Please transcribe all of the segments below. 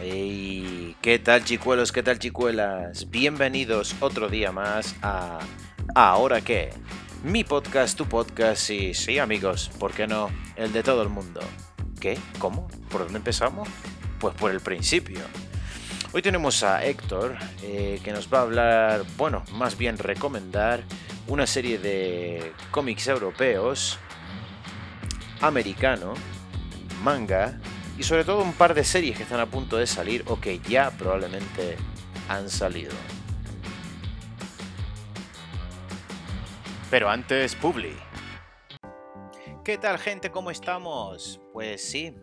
Hey, ¿qué tal chicuelos? ¿Qué tal chicuelas? Bienvenidos otro día más a ¿Ahora qué? Mi podcast, tu podcast y sí amigos, ¿por qué no? El de todo el mundo. ¿Qué? ¿Cómo? ¿Por dónde empezamos? Pues por el principio. Hoy tenemos a Héctor eh, que nos va a hablar, bueno, más bien recomendar una serie de cómics europeos, americano, manga y sobre todo un par de series que están a punto de salir o que ya probablemente han salido. Pero antes, Publi. ¿Qué tal gente? ¿Cómo estamos? Pues sí,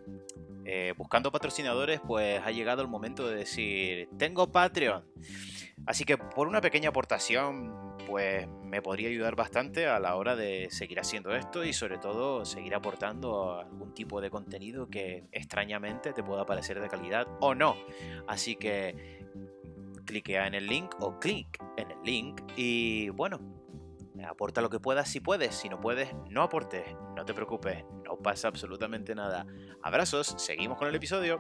eh, buscando patrocinadores, pues ha llegado el momento de decir, tengo Patreon. Así que por una pequeña aportación, pues me podría ayudar bastante a la hora de seguir haciendo esto y sobre todo seguir aportando algún tipo de contenido que extrañamente te pueda parecer de calidad o no. Así que cliquea en el link o clic en el link y bueno, aporta lo que puedas si puedes, si no puedes, no aportes, no te preocupes, no pasa absolutamente nada. Abrazos, seguimos con el episodio.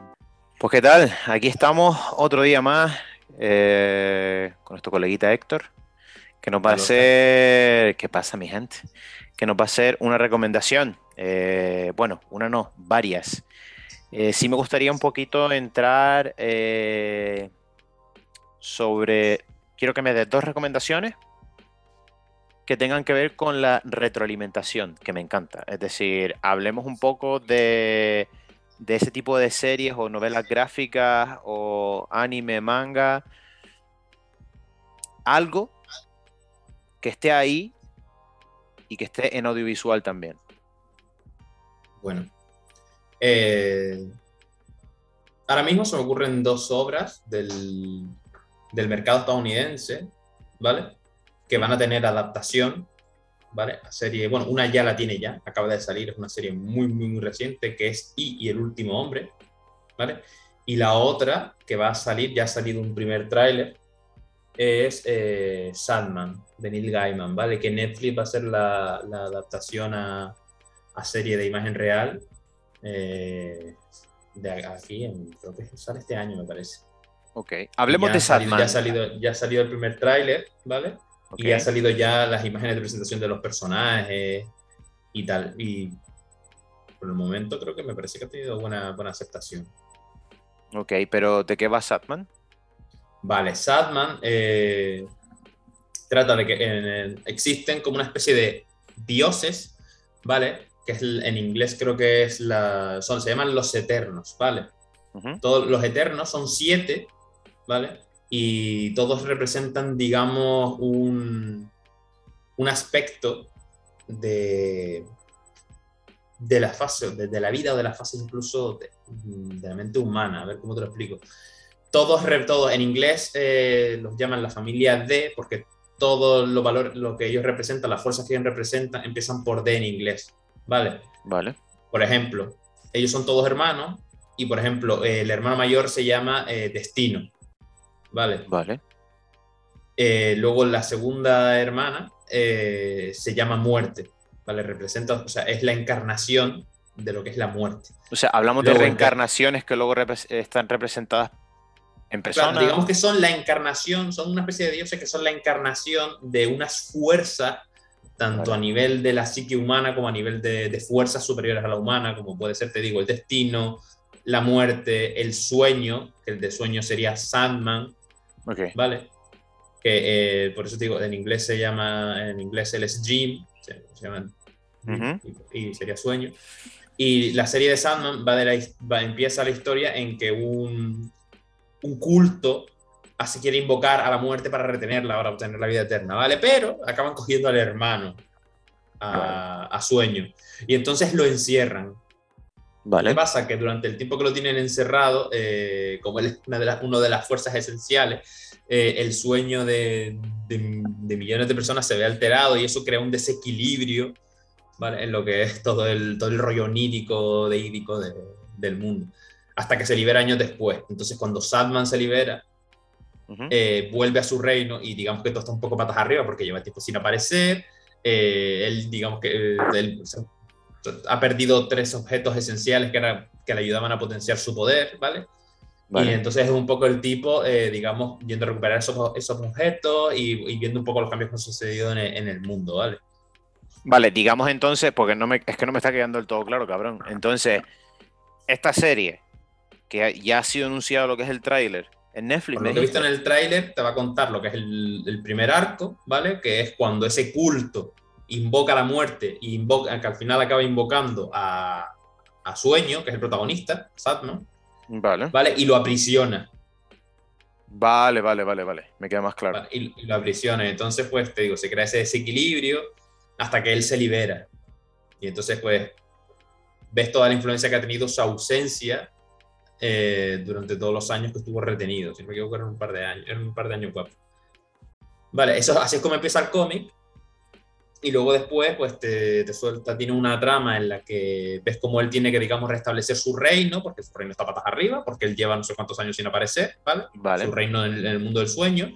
Pues qué tal, aquí estamos otro día más eh, con nuestro coleguita Héctor, que nos va a hacer... ¿Qué pasa mi gente? Que nos va a hacer una recomendación. Eh, bueno, una no, varias. Eh, sí me gustaría un poquito entrar sobre... Quiero que me des dos recomendaciones que tengan que ver con la retroalimentación, que me encanta. Es decir, hablemos un poco de, ese tipo de series o novelas gráficas o anime, manga. Algo que esté ahí y que esté en audiovisual también. Bueno. Eh, ahora mismo se me ocurren dos obras del, del mercado estadounidense, ¿vale? que van a tener adaptación, ¿vale? La serie, bueno, una ya la tiene ya, acaba de salir, es una serie muy, muy, muy reciente, que es I y el último hombre, ¿vale? Y la otra que va a salir, ya ha salido un primer tráiler, es eh, Sandman, de Neil Gaiman, ¿vale? Que Netflix va a hacer la, adaptación a, serie de imagen real. Eh, de aquí, creo que sale este año, me parece. Ok, hablemos de Sandman. ya, ha salido, ya ha salido el primer tráiler, ¿vale? Y ha salido ya las imágenes de presentación de los personajes y tal. Y por el momento creo que me parece que ha tenido buena, buena aceptación. Ok, pero ¿de qué va Satman? Vale, Satman eh, trata de que existen como una especie de dioses, ¿vale? Que es, en inglés creo que es la. Son, se llaman los eternos, ¿vale? Todos los eternos son siete, ¿vale? Y todos representan, digamos, un, un aspecto de, de la fase, de, la vida o de la fase incluso de, la mente humana. A ver cómo te lo explico. Todos, todos en inglés eh, los llaman la familia D porque todo lo, valor, lo que ellos representan, las fuerzas que ellos representan, empiezan por D en inglés. ¿Vale? Vale. Por ejemplo, ellos son todos hermanos y, por ejemplo, el hermano mayor se llama eh, Destino. ¿Vale? Vale. Eh, luego la segunda hermana eh, se llama muerte, ¿vale? Representa, o sea, es la encarnación de lo que es la muerte. O sea, hablamos de reencarnaciones que luego están representadas en persona. digamos que son la encarnación, son una especie de dioses que son la encarnación de unas fuerzas, tanto a nivel de la psique humana como a nivel de, de, fuerzas superiores a la humana, como puede ser, te digo, el destino, la muerte, el sueño, que el de sueño sería Sandman, ¿Vale? Que eh, por eso te digo, en inglés se llama, en inglés él es Dream, se, llama, y, sería sueño. Y la serie de Sandman va de la, va, empieza la historia en que un, un culto así quiere invocar a la muerte para retenerla, para obtener la vida eterna, ¿vale? Pero acaban cogiendo al hermano a, a sueño. Y entonces lo encierran. Vale. ¿Qué pasa? Que durante el tiempo que lo tienen encerrado, eh, como él es una de, una de las fuerzas esenciales, eh, el sueño de, millones de personas se ve alterado y eso crea un desequilibrio ¿vale? en lo que es todo el, todo el rollo onírico, deídico del mundo, hasta que se libera años después. Entonces, cuando Sadman se libera, eh, vuelve a su reino y digamos que todo está un poco patas arriba porque lleva tiempo sin aparecer. él, digamos que ha perdido tres objetos esenciales que, que le ayudaban a potenciar su poder, ¿vale? Y entonces es un poco el tipo, eh, digamos, yendo a recuperar esos, esos objetos y, viendo un poco los cambios que han sucedido en el, en el, mundo, ¿vale? Vale, digamos entonces, porque no me, es que no me está quedando del todo claro, cabrón. Entonces, esta serie, que ya ha sido anunciado lo que es el tráiler, en Netflix. Por lo que he visto en el tráiler, te va a contar lo que es el, el, primer arco, ¿vale? Que es cuando ese culto invoca la muerte y invoca, que al final acaba invocando a, a Sueño, que es el protagonista, Satman. Vale. Vale, y lo aprisiona. Vale, vale, vale, vale. Me queda más claro. y, lo aprisiona. Entonces, pues, te digo, se crea ese desequilibrio hasta que él se libera. Y entonces, pues, ves toda la influencia que ha tenido su ausencia eh, durante todos los años que estuvo retenido. Si no me equivoco, eran un par de años, eran un par de años guapos. Vale, eso, así es como empieza el cómic. Y luego después, pues te, te, suelta, tiene una trama en la que ves cómo él tiene que, digamos, restablecer su reino, porque su reino está patas arriba, porque él lleva no sé cuántos años sin aparecer, ¿vale? vale. Su reino en el, mundo del sueño.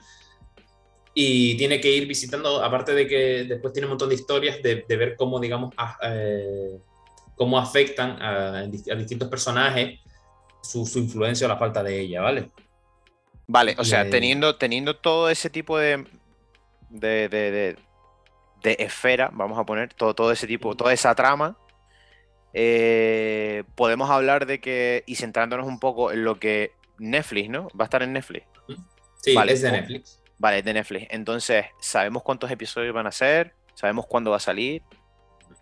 Y tiene que ir visitando, aparte de que después tiene un montón de historias de, de ver cómo, digamos, eh, cómo afectan a, a, distintos personajes su, su, influencia o la falta de ella, ¿vale? Vale, o sea, teniendo, teniendo todo ese tipo de, de, de de esfera, vamos a poner todo, todo ese tipo, toda esa trama, eh, podemos hablar de que, y centrándonos un poco en lo que Netflix, ¿no? Va a estar en Netflix. Sí, vale, es de Netflix. Vale, es de Netflix. Entonces, ¿sabemos cuántos episodios van a ser? ¿Sabemos cuándo va a salir?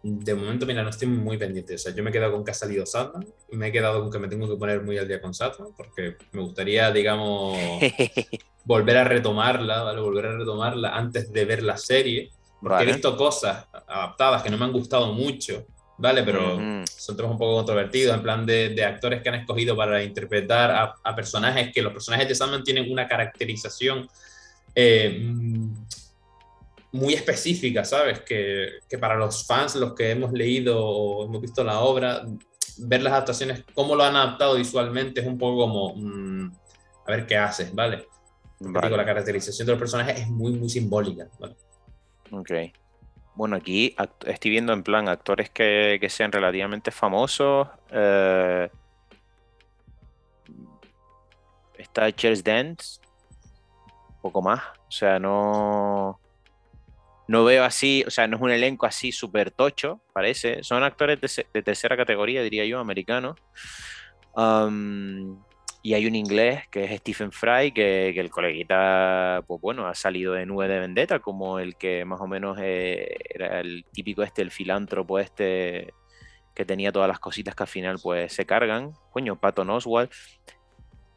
De momento, mira, no estoy muy pendiente. O sea, yo me he quedado con que ha salido Satman. Me he quedado con que me tengo que poner muy al día con Satman, porque me gustaría, digamos, volver a retomarla, ¿vale? Volver a retomarla antes de ver la serie porque he visto cosas adaptadas que no me han gustado mucho, ¿vale? Pero son temas un poco controvertidos, en plan de, de actores que han escogido para interpretar a, a, personajes que los personajes de Sandman tienen una caracterización eh, muy específica, ¿sabes? Que, que, para los fans, los que hemos leído o hemos visto la obra, ver las adaptaciones, cómo lo han adaptado visualmente es un poco como, mmm, a ver qué haces, ¿vale? vale. Digo, la caracterización de los personajes es muy, muy simbólica, ¿vale? Ok. Bueno, aquí estoy viendo en plan actores que, que sean relativamente famosos. Eh, está Charles Dance. Poco más. O sea, no. No veo así, o sea, no es un elenco así súper tocho, parece. Son actores de, de, tercera categoría, diría yo, americanos. Um, y hay un inglés que es Stephen Fry, que, que, el coleguita, pues bueno, ha salido de Nube de Vendetta, como el que más o menos eh, era el típico este, el filántropo este, que tenía todas las cositas que al final pues se cargan. Coño, Patton Oswald.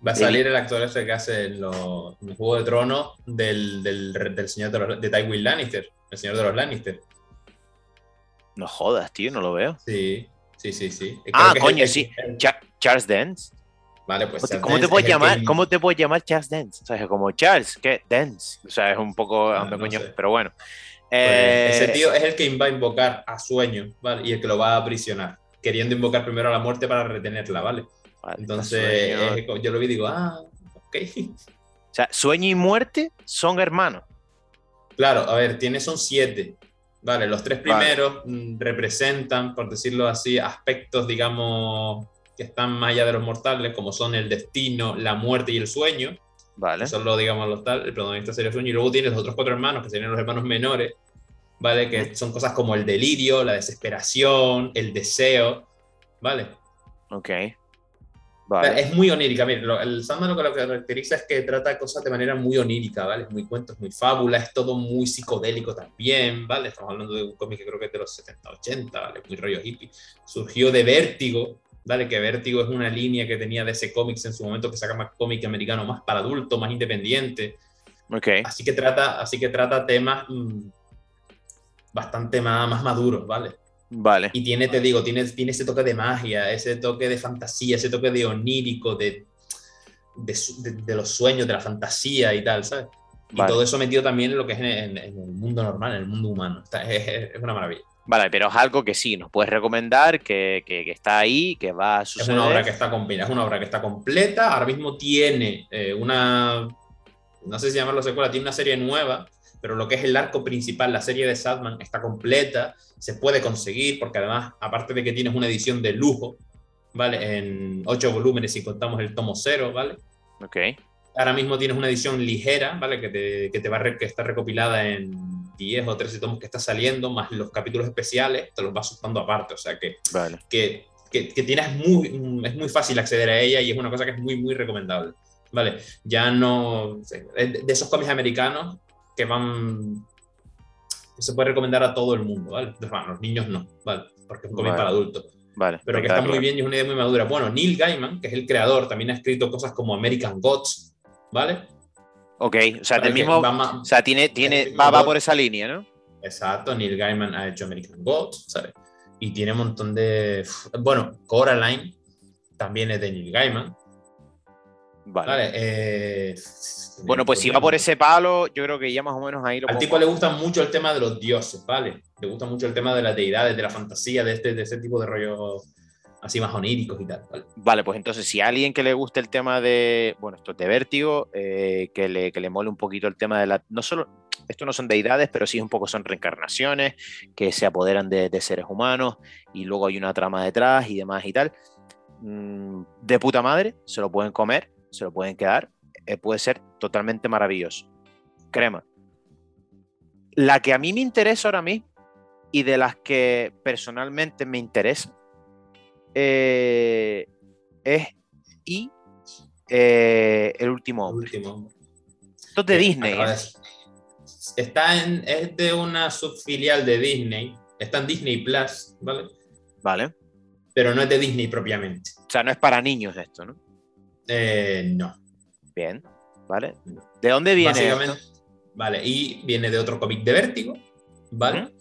Va a salir el actor ese que hace en, los, el Juego de Tronos del, del, del señor de, los, de Tywin Lannister, el señor de los Lannister. No jodas, tío, no lo veo. Sí, sí, sí, sí. ah, coño, el, sí. El... Charles Dance. Vale, pues ¿Cómo, te puedes llamar, que... ¿Cómo te puedes llamar Charles Dance? O sea, es como Charles, ¿qué? Dance. O sea, es un poco. Ah, no coño, sé. pero bueno. Pues eh... Ese tío es el que va a invocar a sueño, ¿vale? Y el que lo va a aprisionar, queriendo invocar primero a la muerte para retenerla, ¿vale? vale Entonces, es, yo lo vi y digo, ah, ok. O sea, sueño y muerte son hermanos. Claro, a ver, tiene son siete. Vale, los tres primeros vale. representan, por decirlo así, aspectos, digamos, que están más allá de los mortales, como son el destino, la muerte y el sueño. Vale. Son los, digamos, los tal, el protagonista sería el sueño. Y luego tienes los otros cuatro hermanos, que serían los hermanos menores, ¿vale? Que son cosas como el delirio, la desesperación, el deseo, ¿vale? Ok. Vale. Es muy onírica. Mira, lo, el Sandman lo que lo caracteriza es que trata cosas de manera muy onírica, ¿vale? Es muy cuentos, muy fábula, es todo muy psicodélico también, ¿vale? Estamos hablando de un cómic que creo que es de los 70, 80, ¿vale? Muy rollo hippie. Surgió de Vértigo, Dale, que Vértigo es una línea que tenía de ese cómics en su momento que saca más cómic americano, más para adultos, más independiente. Okay. Así que trata, así que trata temas mmm, bastante más, más maduros, ¿vale? Vale. Y tiene, te digo, tiene, tiene ese toque de magia, ese toque de fantasía, ese toque de onírico, de, de, de, de los sueños, de la fantasía y tal, ¿sabes? Vale. Y todo eso metido también en lo que es en, en, en el mundo normal, en el mundo humano. Está, es, es, una maravilla. Vale, pero es algo que sí, nos puedes recomendar, que, que, que, está ahí, que va a suceder. Es una obra que está completa, es una obra que está completa, ahora mismo tiene eh, una, no sé si llamarlo secuela, tiene una serie nueva, pero lo que es el arco principal, la serie de Sadman, está completa, se puede conseguir, porque además, aparte de que tienes una edición de lujo, ¿vale? En ocho volúmenes si contamos el tomo cero, ¿vale? Ok. Ahora mismo tienes una edición ligera, ¿vale? Que, te, que te va a re- que está recopilada en 10 o 13 tomos que está saliendo, más los capítulos especiales, te los vas sustando aparte. O sea que, Vale. que, que, que tienes muy, es muy fácil acceder a ella y es una cosa que es muy, muy recomendable. ¿Vale? Ya no. de esos cómics americanos que van. que se puede recomendar a todo el mundo, ¿vale? Bueno, los niños no, ¿vale? Porque es un cómic Vale. para adultos Vale. pero que está muy bien y es una idea muy madura. Bueno, Neil Gaiman, que es el creador, también ha escrito cosas como American Gods, ¿vale? Ok, o sea, del mismo. va más- O sea, tiene, tiene, va, va por esa línea, ¿no? Exacto, Neil Gaiman ha hecho American Gods, ¿sabes? Y tiene un montón de... Bueno, Coraline también es de Neil Gaiman, Vale. ¿vale? Eh, Bueno, pues si va por ese palo, yo creo que ya más o menos ahí lo Al tipo le gusta mucho el tema de los dioses, ¿vale? Le gusta mucho el tema de las deidades, de la fantasía, de, este, de ese tipo de rollos así más oníricos y tal, ¿vale? Pues entonces, si alguien que le guste el tema de, bueno, esto es de vértigo, eh, que, le, que le mole un poquito el tema de la, no solo, esto no son deidades, pero sí un poco son reencarnaciones que se apoderan de, de seres humanos y luego hay una trama detrás y demás y tal. Mm, de puta madre, se lo pueden comer, se lo pueden quedar, eh, puede ser totalmente maravilloso. Crema. La que a mí me interesa ahora mismo y de las que personalmente me interesa eh, es y eh, el último El hombre. último. Esto es de Disney. ¿eh? de- Está en, es de una subfilial de Disney. Está en Disney Plus, ¿vale? Vale. Pero no es de Disney propiamente. O sea, no es para niños esto, ¿no? Eh, no. Bien. ¿Vale? ¿De dónde viene Básicamente. esto? Vale, y viene de otro cómic de Vértigo, ¿vale?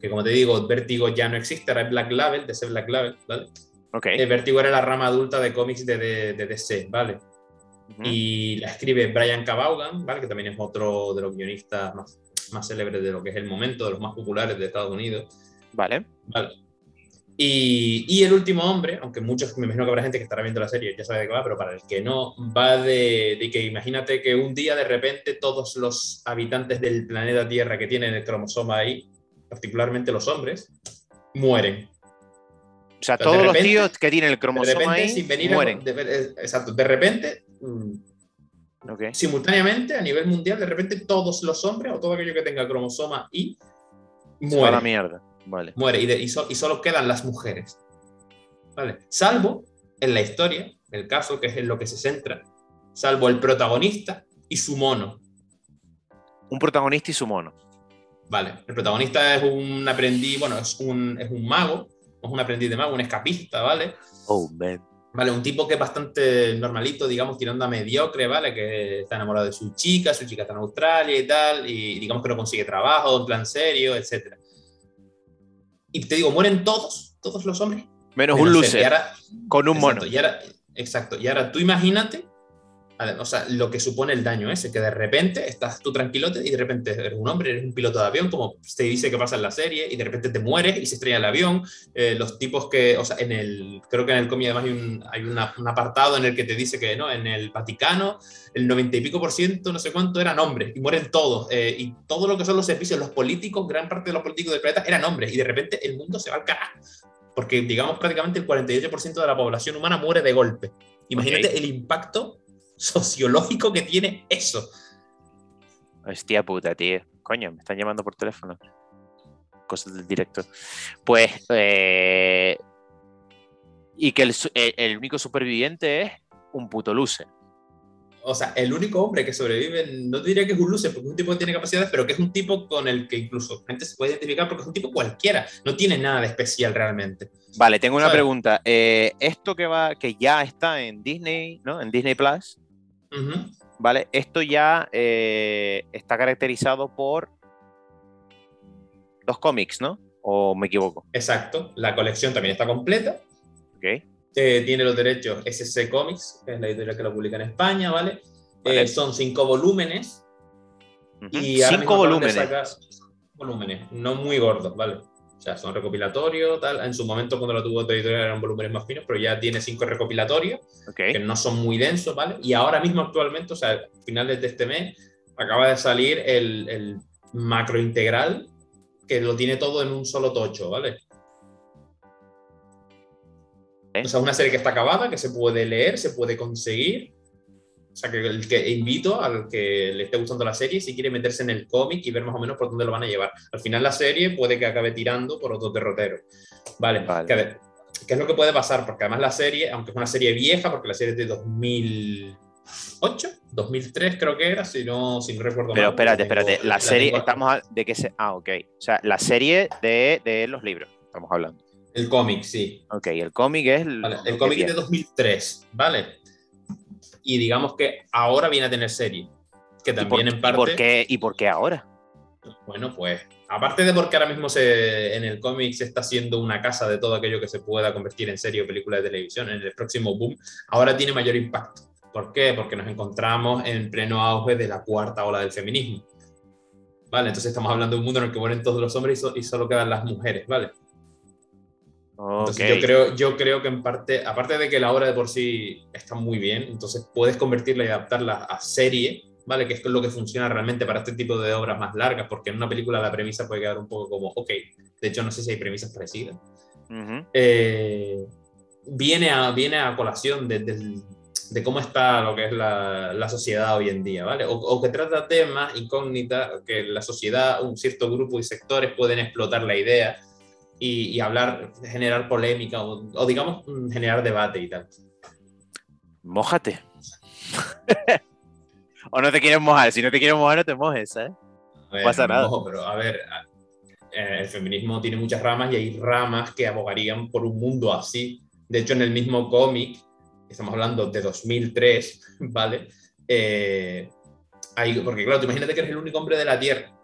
Que como te digo, Vértigo ya no existe, ahora es Black Label, DC Black Label, ¿vale? Ok. Eh, Vértigo era la rama adulta de cómics de, de- de DC, ¿vale? Ujú. Y la escribe Brian K. Vaughan, ¿vale? Que también es otro de los guionistas más, más célebres de lo que es el momento, de los más populares de Estados Unidos. Vale. Vale. Y, y El último hombre, aunque muchos, me imagino que habrá gente que estará viendo la serie, ya sabe de qué va, pero para el que no, va de, de que imagínate que un día de repente todos los habitantes del planeta Tierra que tienen el cromosoma ahí, particularmente los hombres, mueren. O sea, todos los tíos que tienen el De cromosoma repente, ahí sin venir a- mueren. de eh, exacto, de repente, mm, simultáneamente, a nivel mundial, de repente todos los hombres o todo aquello que tenga cromosoma va a la muere. mierda. Vale. muere y, de- y, so- y solo quedan las mujeres. ¿Vale? Salvo en la historia, el caso que es en lo que se centra, salvo el protagonista y su mono. Un protagonista y su mono. ¿Vale? El protagonista es un aprendiz, bueno, es un, es un mago, es un aprendiz de mago, un escapista, ¿vale? Oh, man. Vale, un tipo que es bastante normalito, digamos, tirando a mediocre, ¿vale? Que está enamorado de su chica, su chica está en Australia y tal, y digamos que no consigue trabajo, en plan serio, etc. Y te digo, mueren todos, todos los hombres. Menos un menos Y ahora, con un mono. exacto, y ahora, exacto, y ahora tú imagínate, o sea, lo que supone el daño ese, que de repente estás tú tranquilote y de repente eres un hombre, eres un piloto de avión, como se dice que pasa en la serie, y de repente te mueres y se estrella el avión. Eh, los tipos que, o sea, en el, creo que en el cómic además hay, un, hay una- un apartado en el que te dice que, ¿no? En el Vaticano, el 90 y pico por ciento, no sé cuánto, eran hombres, y mueren todos. eh, y todo lo que son los servicios, los políticos, gran parte de los políticos del planeta eran hombres, y de repente el mundo se va al carajo. Porque, digamos, prácticamente el 48% de la población humana muere de golpe. Imagínate Ok. el impacto sociológico que tiene eso. Hostia puta, tío. Coño, me están llamando por teléfono. Cosas del directo. Pues. eh, y que el, su- el- el único superviviente es un puto loser. O sea, el único hombre que sobrevive, no diría que es un loser, porque es un tipo que tiene capacidades, pero que es un tipo con el que incluso gente se puede identificar porque es un tipo cualquiera. No tiene nada de especial realmente. Vale, tengo una ¿Sabes? pregunta. Eh, esto que va, que ya está en Disney, ¿no? En Disney Plus, ¿vale? Esto ya eh, está caracterizado por dos cómics, ¿no? ¿O me equivoco? Exacto. La colección también está completa. ¿Ok? Eh, tiene los derechos SC Comics, que es la editorial que lo publica en España, ¿vale? Vale. Eh, son cinco volúmenes. Ujú. Y Cinco volúmenes. volúmenes, no muy gordos, ¿vale? Sea, son recopilatorios, tal. En su momento, cuando lo tuvo editorial, eran volúmenes más finos, pero ya tiene cinco recopilatorios, que no son muy densos, ¿vale? Y ahora mismo, actualmente, o sea, a finales de este mes, acaba de salir el, el macro integral, que lo tiene todo en un solo tocho, ¿vale? O sea, una serie que está acabada, que se puede leer, se puede conseguir. O sea, que el que invito al que le esté gustando la serie, si quiere meterse en el cómic y ver más o menos por dónde lo van a llevar. Al final la serie puede que acabe tirando por otro derrotero. Vale, Vale. Que- ¿Qué es lo que puede pasar? Porque además la serie, aunque es una serie vieja, porque la serie es de 2008, 2003 creo que era, si no, si no recuerdo Pero mal. espérate, espérate. La la serie, estamos a- de qué se. Ah, ok. O sea, la serie de, de los libros, estamos hablando. El cómic, sí. Ok, el cómic es. el- Vale, cómic es de 2003, ¿vale? Y digamos que ahora viene a tener serie. Que ¿Y por, también en y parte. por qué, ¿Y por qué ahora? Bueno, pues aparte de porque ahora mismo se, en el cómic se está haciendo una casa de todo aquello que se pueda convertir en serie o película de televisión, en el próximo boom, ahora tiene mayor impacto. ¿Por qué? Porque nos encontramos en pleno auge de la cuarta ola del feminismo. ¿Vale? Entonces estamos hablando de un mundo en el que mueren todos los hombres y, so- y solo quedan las mujeres, ¿vale? Ok. Entonces yo creo, yo creo que en parte, aparte de que la obra de por sí está muy bien, entonces puedes convertirla y adaptarla a serie, ¿vale? Que es lo que funciona realmente para este tipo de obras más largas, porque en una película la premisa puede quedar un poco como, ok, de hecho no sé si hay premisas parecidas. Ujú. Eh, viene, a, viene a colación de, del- de cómo está lo que es la, la sociedad hoy en día, ¿vale? O, o que trata temas incógnitas que la sociedad, un cierto grupo y sectores pueden explotar la idea y, y hablar, generar polémica o, o digamos mm, generar debate y tal. Mójate. o no te quieres mojar. Si no te quieres mojar, no te mojes, ¿sabes? Ver, pasa nada. ojo, pero a ver, eh, el feminismo tiene muchas ramas y hay ramas que abogarían por un mundo así. De hecho, en el mismo cómic, estamos hablando de 2003, ¿vale? Eh, hay, porque claro, tú imagínate que eres el único hombre de la Tierra.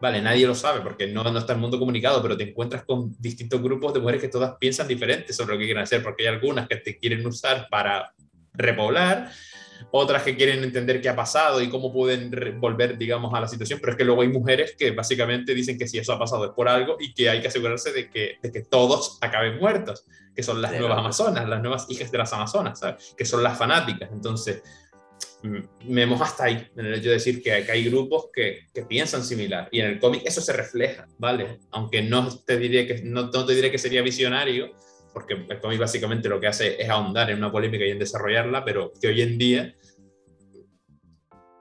Vale, nadie lo sabe porque no, no está el mundo comunicado, pero te encuentras con distintos grupos de mujeres que todas piensan diferente sobre lo que quieren hacer, porque hay algunas que te quieren usar para repoblar, otras que quieren entender qué ha pasado y cómo pueden volver, digamos, a la situación, pero es que luego hay mujeres que básicamente dicen que si eso ha pasado es por algo y que hay que asegurarse de que, de que todos acaben muertos, que son las De nuevas amazonas, las nuevas hijas de las amazonas, ¿sabes? que son las fanáticas. Entonces, me moja hasta ahí, en el hecho de decir que, que hay grupos que, que piensan similar y en el cómic eso se refleja, ¿vale? Aunque no te diré que, no, no te diré que sería visionario, porque el cómic básicamente lo que hace es ahondar en una polémica y en desarrollarla, pero que hoy en día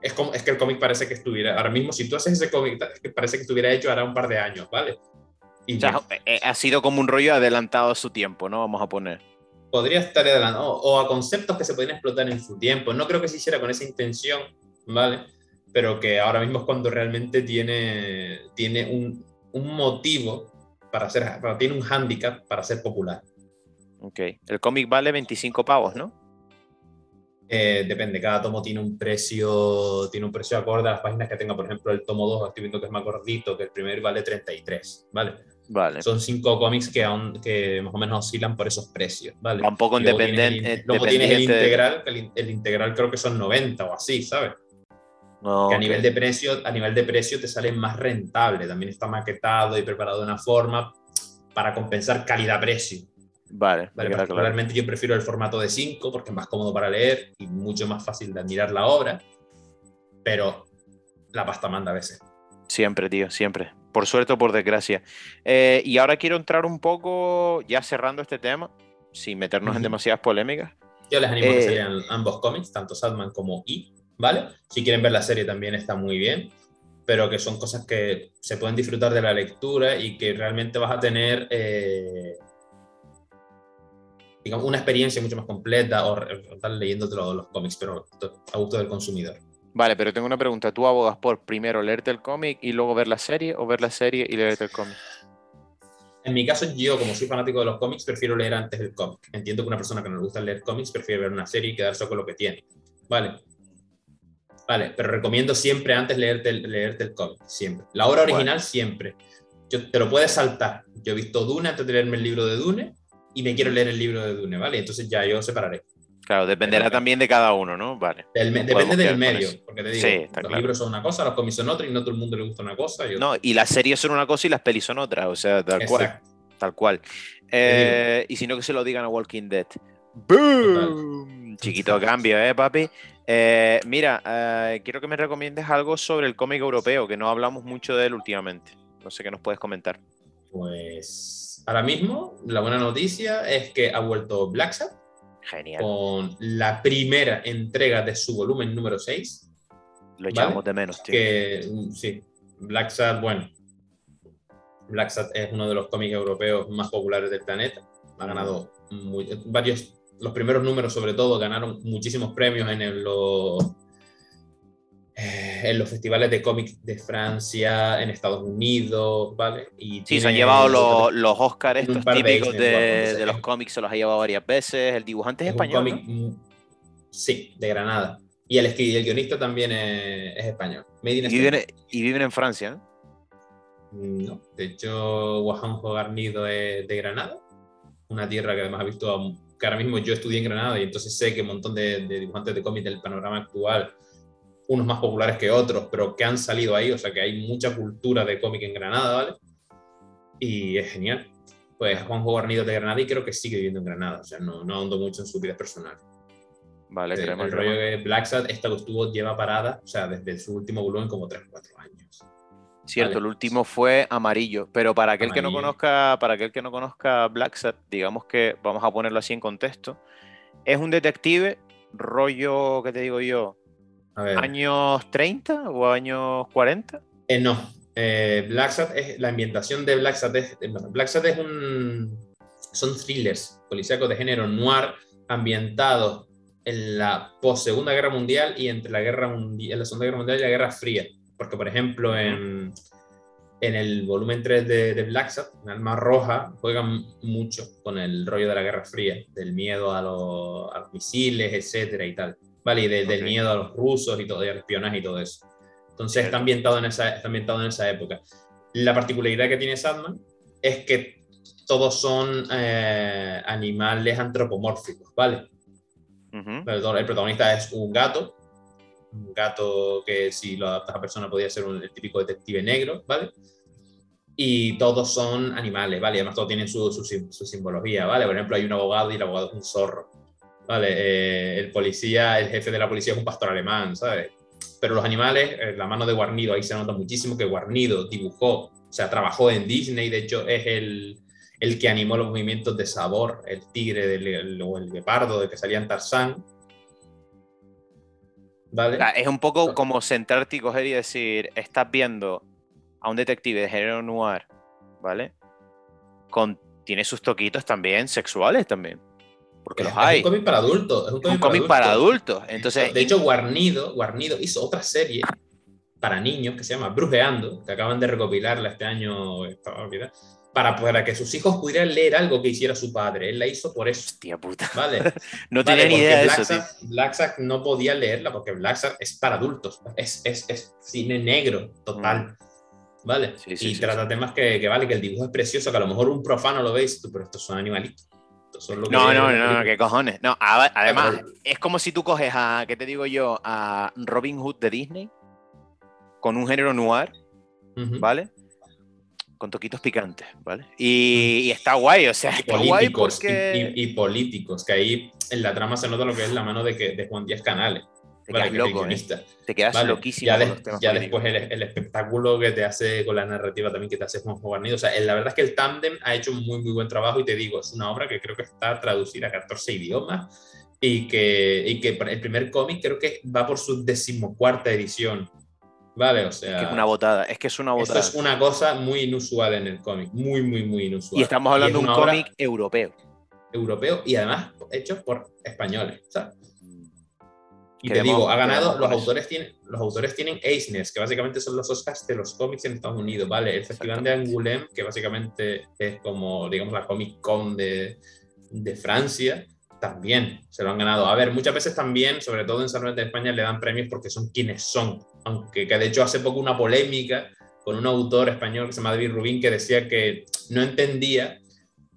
es, como, es que el cómic parece que estuviera, ahora mismo si tú haces ese cómic, es que parece que estuviera hecho ahora un par de años, ¿vale? Y O sea, eh, ha sido como un rollo adelantado a su tiempo, ¿no? Vamos a poner. Podría estar adelantado, o a conceptos que se pueden explotar en su tiempo. No creo que se hiciera con esa intención, ¿vale? Pero que ahora mismo es cuando realmente tiene, tiene un, un motivo para ser, para, tiene un hándicap para ser popular. Ok. El cómic vale 25 pavos, ¿no? Eh, depende, cada tomo tiene un precio, tiene un precio acorde a las páginas que tenga. Por ejemplo, el tomo 2, estoy viendo que es más gordito, que el primer vale 33, ¿vale? Vale. Son cinco cómics que, aún, que más o menos oscilan por esos precios, ¿vale? Va un poco Y luego tienes el independiente. in- Luego tienes el integral, que el, in- el integral creo que son 90 o así, ¿sabes? No, Que a nivel de precio, a nivel de precio te sale más rentable. También está maquetado y preparado de una forma para compensar calidad-precio. Vale, Vale, me queda claro. particularmente yo prefiero el formato de 5 porque es más cómodo para leer y mucho más fácil de admirar la obra. Pero la pasta manda a veces. Siempre, tío, siempre. Por suerte o por desgracia. Eh, y ahora quiero entrar un poco, ya cerrando este tema, sin meternos en Ujú. demasiadas polémicas. Yo les animo a que se Eh, lean ambos cómics, tanto Sadman como I, ¿vale? Si quieren ver la serie también está muy bien, pero que son cosas que se pueden disfrutar de la lectura y que realmente vas a tener, eh, digamos, una experiencia mucho más completa o estar leyendo los, los cómics, pero a gusto del consumidor. Vale, pero tengo una pregunta. ¿Tú abogas por primero leerte el cómic y luego ver la serie o ver la serie y leerte el cómic? En mi caso, yo, como soy fanático de los cómics, prefiero leer antes el cómic. Entiendo que una persona que no le gusta leer cómics prefiere ver una serie y quedarse con lo que tiene. Vale. Vale, pero recomiendo siempre antes leerte el, leerte el cómic, siempre. La obra original, siempre. Yo, te lo puedes saltar. Yo he visto Dune antes de leerme el libro de Dune y me quiero leer el libro de Dune, ¿vale? Entonces ya yo separaré. Claro, dependerá también de cada uno, ¿no? Vale. Del me- No depende del medio, porque te digo, Sí, los claro. libros son una cosa, los cómics son otra y no todo el mundo le gusta una cosa. y. No, y las series son una cosa y las pelis son otra, o sea, tal cual. Exacto. Tal cual. Eh, y si no, que se lo digan a Walking Dead. ¡Boom! Chiquito cambio, ¿eh, papi? Eh, mira, eh, quiero que me recomiendes algo sobre el cómic europeo, que no hablamos mucho de él últimamente. No sé qué nos puedes comentar. Pues ahora mismo la buena noticia es que ha vuelto Black Sabbath Genial. con la primera entrega de su volumen número 6. Lo echamos de menos, tío. Que mm, sí, Black Sabbath, bueno, Black Sabbath es uno de los cómics europeos más populares del planeta. Ha ganado muy- varios, los primeros números sobre todo, ganaron muchísimos premios en el- los, en los festivales de cómics de Francia, en Estados Unidos, ¿vale? Y Sí, se han llevado los, los Oscars estos de típicos de, sé. de los cómics, se los ha llevado varias veces. El dibujante es, Es español. cómic, ¿no? sí, de Granada. Y el, el guionista también es, es español. Made in Y viven, y viven en Francia, ¿no? No, de hecho, Guajanjo Garnido es de Granada, una tierra que además ha visto, que ahora mismo yo estudié en Granada y entonces sé que un montón de, de dibujantes de cómics del panorama actual, unos más populares que otros, pero que han salido ahí, o sea que hay mucha cultura de cómic en Granada, ¿vale? Y es genial. Pues Juanjo Garnido es de Granada y creo que sigue viviendo en Granada, o sea, no, no ando mucho en su vida personal. Vale, el, el rollo de Black Sad, esta lo estuvo, lleva parada, o sea, desde su último volumen como 3 o 4 años. Cierto, Vale. el último fue amarillo, pero para aquel que no Amarillo. conozca, para aquel que no conozca Black Sat, digamos que vamos a ponerlo así en contexto, es un detective rollo, ¿qué te digo yo? A ver. ¿Años 30 o años 40? Eh, no, eh, Black Sat es la ambientación de Black Sat es, eh, Black Sat es un son thrillers policíacos de género noir ambientados en la post Segunda Guerra Mundial y entre la guerra mundial, la Segunda Guerra Mundial y la Guerra Fría, porque por ejemplo en, en el volumen 3 de, de Black Sat, en Alma Roja, juegan mucho con el rollo de la Guerra Fría, del miedo a los, a los misiles, etcétera y tal, vale, y de- del miedo a los rusos y todo, y al espionaje y todo eso. Entonces está ambientado, en esa, está ambientado en esa época. La particularidad que tiene Sandman es que todos son eh, animales antropomórficos, ¿vale? Ujú. El, el protagonista es un gato, un gato que si lo adaptas a persona podría ser un, el típico detective negro, ¿vale? Y todos son animales, ¿vale? Y además todos tienen su, su, su simbología, ¿vale? Por ejemplo, hay un abogado y el abogado es un zorro, ¿vale? Eh, el policía, el jefe de la policía es un pastor alemán, ¿sabes? Pero los animales, eh, la mano de Guarnido, ahí se nota muchísimo que Guarnido dibujó, o sea, trabajó en Disney, de hecho es el, el que animó los movimientos de sabor, el tigre del, el- o el guepardo de que salía en Tarzán. ¿Vale? Es un poco como sentarte y coger y decir, estás viendo a un detective de género noir, ¿vale? Con, tiene sus toquitos también sexuales también, porque Es- los es hay. un cómic para adultos. Es un un cómic, cómic para adultos. Entonces, de hecho, Guarnido, Guarnido hizo otra serie para niños que se llama Brujeando, que acaban de recopilarla este año, para, para que sus hijos pudieran leer algo que hiciera su padre. Él la hizo por eso, hostia puta. ¿vale? No Vale, tenía ni idea de Black eso. Sabbath- Black Sabbath no podía leerla porque Black Sabbath es para adultos, es, es, es cine negro total. ¿Vale? Mm. Sí, sí, y sí, trata temas que, que vale, que el dibujo es precioso, que a lo mejor un profano lo veis, pero estos son animalitos. Son No, no, no, no, qué cojones. No, además, es como si tú coges a, ¿qué te digo yo? A Robin Hood de Disney, con un género noir. ¿vale? Con toquitos picantes, ¿vale? Y, y está guay, o sea, Y está guay porque y, y políticos, que ahí en la trama se nota lo que es la mano de, que, de Juan Díaz Canales. Te ¿vale? quedas loco, ¿eh? Te quedas Vale, loquísimo. Ya, con de- los temas ya después el, el espectáculo que te hace con la narrativa también que te hace Juanjo Guarnido. O sea, la verdad es que el tándem ha hecho un muy, muy buen trabajo y te digo, es una obra que creo que está traducida a 14 idiomas y que, y que el primer cómic creo que va por su decimocuarta edición. Vale, o sea, Es que es una botada, es que es una esto botada. es una cosa muy inusual en el cómic, muy, muy, muy inusual. Y estamos hablando es de un cómic europeo. europeo y además hecho por españoles. ¿sabes? Y te Queremos- digo, ha ganado, los autores, tienen, los autores tienen Eisners, que básicamente son los Oscars de los cómics en Estados Unidos, ¿vale? El Festival de. Angoulême, que básicamente es como, digamos, la Comic Con de, de Francia, también se lo han ganado. A ver, muchas veces también, sobre todo en Salón de España, le dan premios porque son quienes son. Aunque que de hecho hace poco una polémica con un autor español que se llama David Rubín que decía que no entendía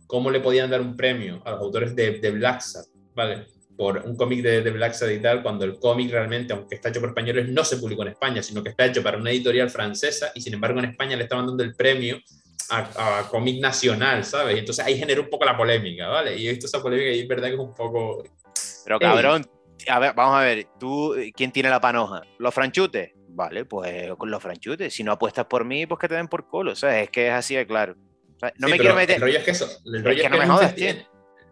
cómo le podían dar un premio a los autores de, de Black Sabbath, ¿vale? Por un cómic de, de Black y tal, cuando el cómic realmente, aunque está hecho por españoles, no se publicó en España, sino que está hecho para una editorial francesa y sin embargo en España le estaban dando el premio a, a cómic nacional, ¿sabes? Y entonces ahí generó un poco la polémica, ¿vale? Y he visto esa polémica y es verdad que es un poco... Pero cabrón, a ver, vamos a ver, tú, ¿quién tiene la panoja? ¿Los franchutes? Vale, pues con los franchutes. Si no apuestas por mí, pues que te den por culo. O sea, es que es así de claro. no me quiero meter. El rollo es que eso. El rollo es, que, no me jodas, tío.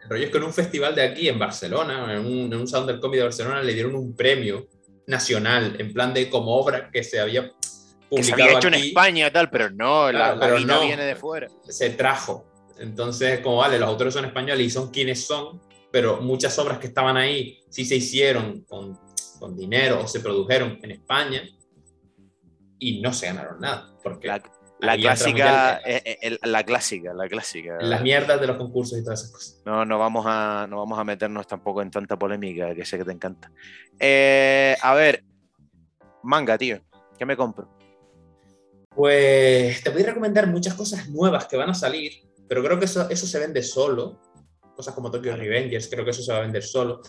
Rollo es que en un festival de aquí en Barcelona, en un, en un salón del cómic de Barcelona, le dieron un premio nacional, en plan de como obra que se había publicado. Que se había hecho en España y tal, pero no, la, la viene de fuera. Se trajo. Entonces, como vale, los autores son españoles y son quienes son, pero muchas obras que estaban ahí sí se hicieron con, con dinero o se produjeron en España y no se ganaron nada. Porque la, clásica, eh, eh, la clásica, la clásica. Las mierdas de los concursos y todas esas cosas. No, no vamos a, no vamos a meternos tampoco en tanta polémica, que sé que te encanta. Eh, a ver, manga, tío, ¿qué me compro? Pues te voy a recomendar muchas cosas nuevas que van a salir, pero creo que eso, eso se vende solo. Cosas como Tokyo Revengers, creo que eso se va a vender solo.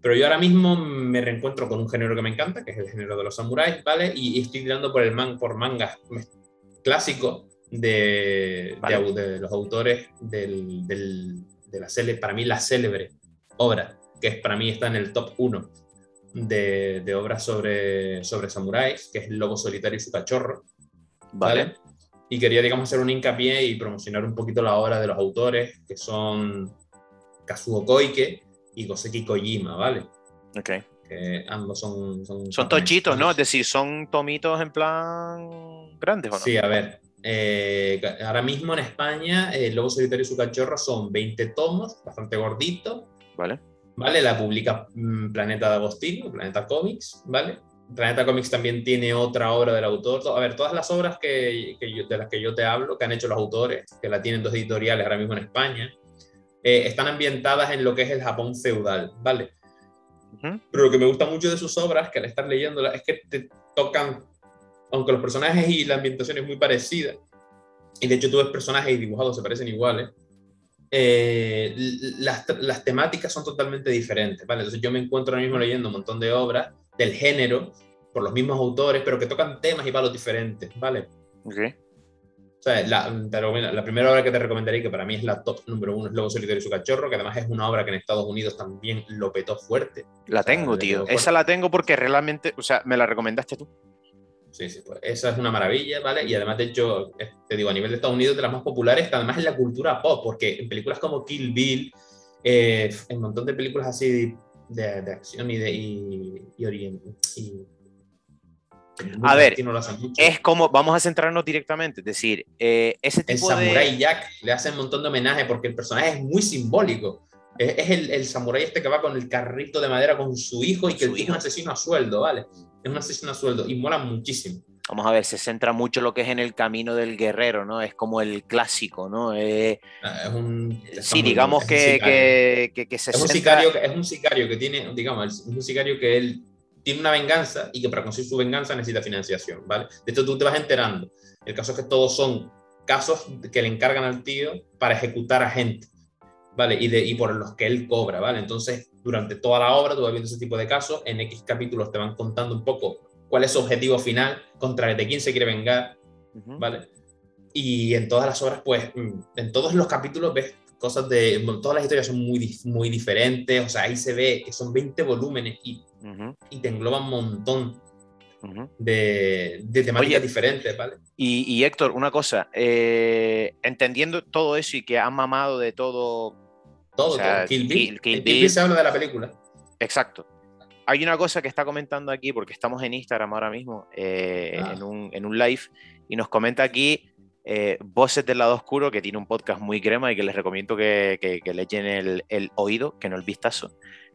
Pero yo ahora mismo me reencuentro con un género que me encanta, que es el género de los samuráis, ¿vale? Y, estoy tirando por el man, por mangas clásico de, de, los autores del, de la célebre, para mí la célebre obra, que es, para mí está en el top 1 de, de, obras sobre, sobre samuráis, que es El Lobo Solitario y su cachorro. ¿vale? Y quería, digamos, hacer un hincapié y promocionar un poquito la obra de los autores, que son Kazuo Koike y Goseki Kojima, ¿vale? Ok. Que ambos son... Son, tochitos, ¿no? Es decir, son tomitos en plan grandes, ¿o no? Sí, a ver. Eh, ahora mismo en España, El Lobo Solitario y su cachorro son 20 tomos, bastante gorditos. Vale. ¿Vale? La publica mm, Planeta de Agostino, Planeta Comics, ¿vale? Planeta Comics también tiene otra obra del autor. A ver, todas las obras que, de las que yo te hablo, que han hecho los autores, que la tienen dos editoriales ahora mismo en España, eh, están ambientadas en lo que es el Japón feudal, ¿vale? Pero lo que me gusta mucho de sus obras, que al estar leyéndolas, es que te tocan aunque los personajes y la ambientación es muy parecida, y de hecho tú ves personajes y dibujados se parecen iguales, eh, las, las, temáticas son totalmente diferentes, ¿vale? Entonces yo me encuentro ahora mismo leyendo un montón de obras del género, por los mismos autores, pero que tocan temas y palos diferentes, ¿vale? Ok. O sea, la, la primera obra que te recomendaría, que para mí es la top número uno, es Lobo Solitario y su cachorro, que además es una obra que en Estados Unidos también lo petó fuerte. La tengo, tío. Esa la tengo porque realmente, o sea, me la recomendaste tú. Sí, sí, pues esa es una maravilla, ¿vale? Y además, de hecho, te digo, a nivel de Estados Unidos, de las más populares, además en la cultura pop, porque en películas como Kill Bill, eh, en un montón de películas así de, de acción y de y, y, a ver, es como, vamos a centrarnos directamente, es decir, eh, ese tipo el Samurai Jack le hace un montón de homenaje porque el personaje es muy simbólico. Es, el, el samurái este que va con el carrito de madera con su hijo y que es un asesino a sueldo, ¿vale? es una sesión a sueldo y mola muchísimo. Vamos a ver, se centra mucho lo que es en el camino del guerrero, ¿no? Es como el clásico, ¿no? Eh, es un, sí, digamos que, que, que, se es un, sicario, es un sicario que tiene, digamos, es un sicario que él tiene una venganza y que para conseguir su venganza necesita financiación, ¿vale? De esto tú te vas enterando. El caso es que todos son casos que le encargan al tío para ejecutar a gente, ¿vale? Y, de, y por los que él cobra, ¿vale? Entonces, durante toda la obra tú vas viendo ese tipo de casos, en X capítulos te van contando un poco cuál es su objetivo final, contra de quién se quiere vengar, ¿vale? Y en todas las obras, pues, mm, en todos los capítulos ves cosas de, todas las historias son muy, muy diferentes, o sea, ahí se ve que son 20 volúmenes y, y te engloban un montón de, de, temáticas diferentes, ¿vale? Y, Héctor, una cosa, eh, entendiendo todo eso y que han mamado de todo todo, Kill Bill. se habla de la película. Exacto. Hay una cosa que está comentando aquí, porque estamos en Instagram ahora mismo, eh, ah. en, un, en, un, live, y nos comenta aquí eh, Voces del lado oscuro, que tiene un podcast muy crema y que les recomiendo que, que, le echen el, el, oído, que no el vistazo.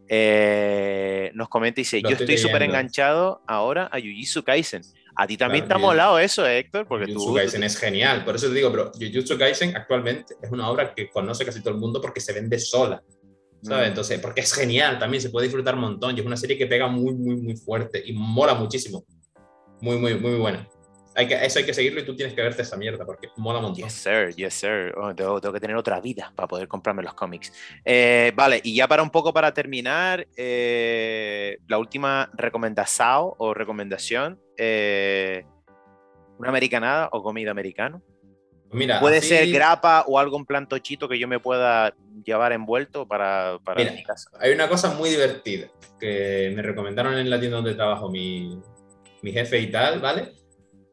Eh, nos comenta y dice, yo estoy súper enganchado ahora a Jujutsu Kaisen. A ti también te ha molado eso, Héctor, porque Jujutsu Kaisen es genial. Por eso te digo, pero Jujutsu Kaisen actualmente es una obra que conoce casi todo el mundo porque se vende sola. ¿sabes? Mm. Entonces, porque es genial también, se puede disfrutar un montón. Y es una serie que pega muy, muy, muy fuerte y mola muchísimo. Muy, muy, muy buena. Hay que, eso hay que seguirlo y tú tienes que verte esa mierda porque mola un montón. Yes, sir, yes, sir. Oh, tengo, que tener otra vida para poder comprarme los cómics. Eh, vale, y ya para un poco para terminar, eh, la última recomendación o recomendación. Eh, ¿Una americanada o comida americano? Mira, Puede ser grapa o algo en plan tochito que yo me pueda llevar envuelto para, para mi casa. Hay una cosa muy divertida que me recomendaron en la tienda donde trabajo mi, mi jefe y tal, ¿vale?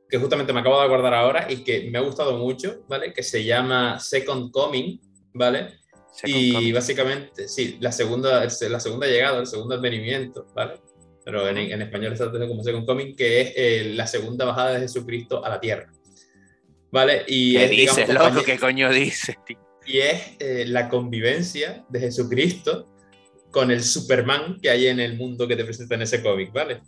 Que justamente me acabo de acordar ahora y que me ha gustado mucho, ¿vale? Que se llama Second Coming, ¿vale? y básicamente, sí, la segunda, la segunda llegada, el segundo advenimiento, ¿vale? Pero en, en español está como Second Coming, que es eh, la segunda bajada de Jesucristo a la tierra. ¿Vale? Y ¿Qué dices, loco? ¿Qué coño dices, Y es eh, la convivencia de Jesucristo con el Superman que hay en el mundo que te presenta en ese cómic, ¿vale?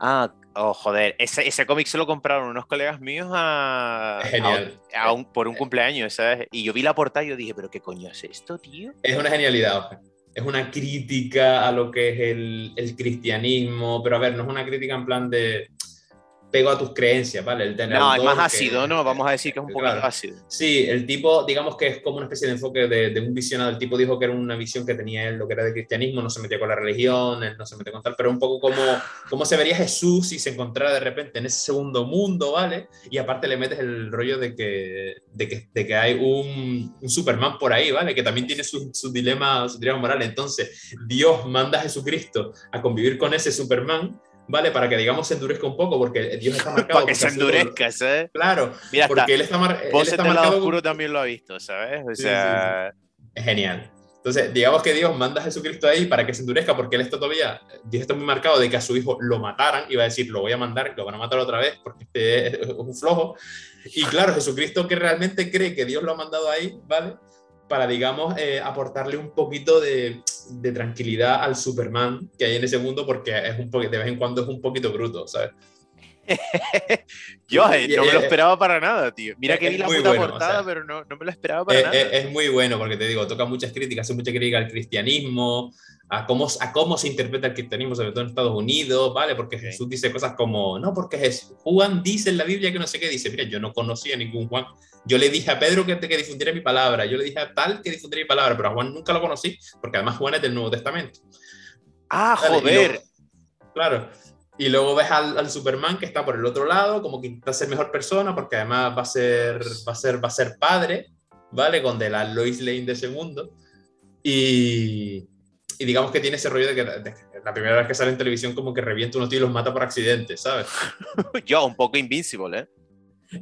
Ah, oh, joder, ese, ese cómic se lo compraron unos colegas míos a, Genial. por un cumpleaños, ¿sabes? Y yo vi la portada y yo dije, pero ¿qué coño es esto, tío? Es una genialidad, Es una crítica a lo que es el, el cristianismo, pero a ver, no es una crítica en plan de pego a tus creencias, ¿vale? El no, es más ácido, ¿no? Vamos a decir que es un poco más ácido. Sí, el tipo, digamos que es como una especie de enfoque de, un visionado. El tipo dijo que era una visión que tenía él, lo que era de cristianismo, no se metía con la religión, él no se metía con tal, pero un poco como cómo se vería Jesús si se encontrara de repente en ese segundo mundo, ¿vale? Y aparte le metes el rollo de que, de que, de que hay un, un, Superman por ahí, ¿vale? Que también tiene su, su, dilema, su dilema moral. Entonces, Dios manda a Jesucristo a convivir con ese Superman ¿vale? Para que, digamos, se endurezca un poco, porque Dios está marcado. Para que se endurezca, ¿sabes? Claro, porque él está, mar... él está marcado. oscuro también lo ha visto, ¿sabes? O sea. es genial. Entonces, digamos que Dios manda a Jesucristo ahí para que se endurezca, porque él está todavía, Dios está muy marcado de que a su hijo lo mataran, y va a decir, lo voy a mandar, lo van a matar otra vez, porque este es un flojo. Y claro, Jesucristo que realmente cree que Dios lo ha mandado ahí, ¿vale? Para, digamos, eh, aportarle un poquito de, de tranquilidad al Superman que hay en ese mundo porque es un de vez en cuando es un poquito bruto, ¿sabes? Yo eh, no me lo esperaba para nada, tío. Mira que vi la puta portada, pero no, no, me lo esperaba para nada. Es, muy bueno porque te digo, toca muchas críticas, hace mucha crítica al cristianismo, a cómo, a cómo se interpreta el cristianismo, sobre todo en Estados Unidos, ¿vale? Porque Jesús dice cosas como, no, porque Jesús, Juan dice en la Biblia que no sé qué, dice, mira, yo no conocía ningún Juan. Yo le dije a Pedro que, que difundiera mi palabra, yo le dije a tal que difundiera mi palabra, pero a Juan nunca lo conocí, porque además Juan es del Nuevo Testamento. Ah, joder. claro. Y luego ves al, Superman que está por el otro lado, como que intenta ser mejor persona, porque además va a ser, va a ser, va a ser padre, ¿vale? Con de la Lois Lane de ese mundo. Y, y digamos que tiene ese rollo de que la primera vez que sale en televisión como que revienta unos tíos y los mata por accidente, ¿sabes? Yo, un poco Invincible, ¿eh?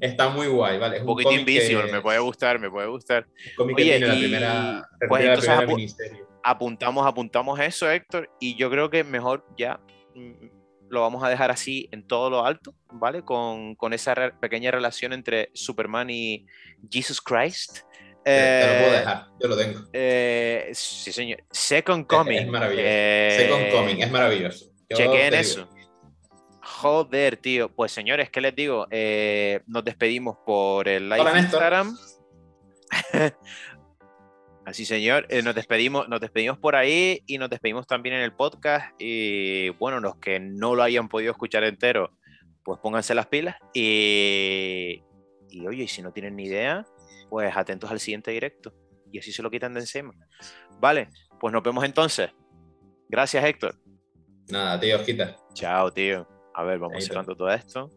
Está muy guay, ¿vale? un, poquito Invincible, me puede gustar, me puede gustar. Oye, que tiene la primera, pues apuntamos, apuntamos eso, Héctor, y yo creo que mejor ya mm, lo vamos a dejar así en todo lo alto, ¿vale? Con, con esa pequeña relación entre Superman y Jesus Christ. te lo puedo eh, dejar, yo lo tengo. Eh, sí, señor. Second Coming. Es, maravilloso. Eh, Second Coming, es maravilloso. Chequen eso. Joder, tío. Pues señores, ¿qué les digo? nos despedimos por el live de Instagram. Así, señor. Eh, nos, despedimos, nos despedimos por ahí y nos despedimos también en el podcast. Y bueno, los que no lo hayan podido escuchar entero, pues pónganse las pilas. Y, y oye, y si no tienen ni idea, pues atentos al siguiente directo. Y así se lo quitan de encima. Vale, pues nos vemos entonces. Gracias, Héctor. Nada, tío, quita. Chao, tío. A ver, vamos cerrando todo esto.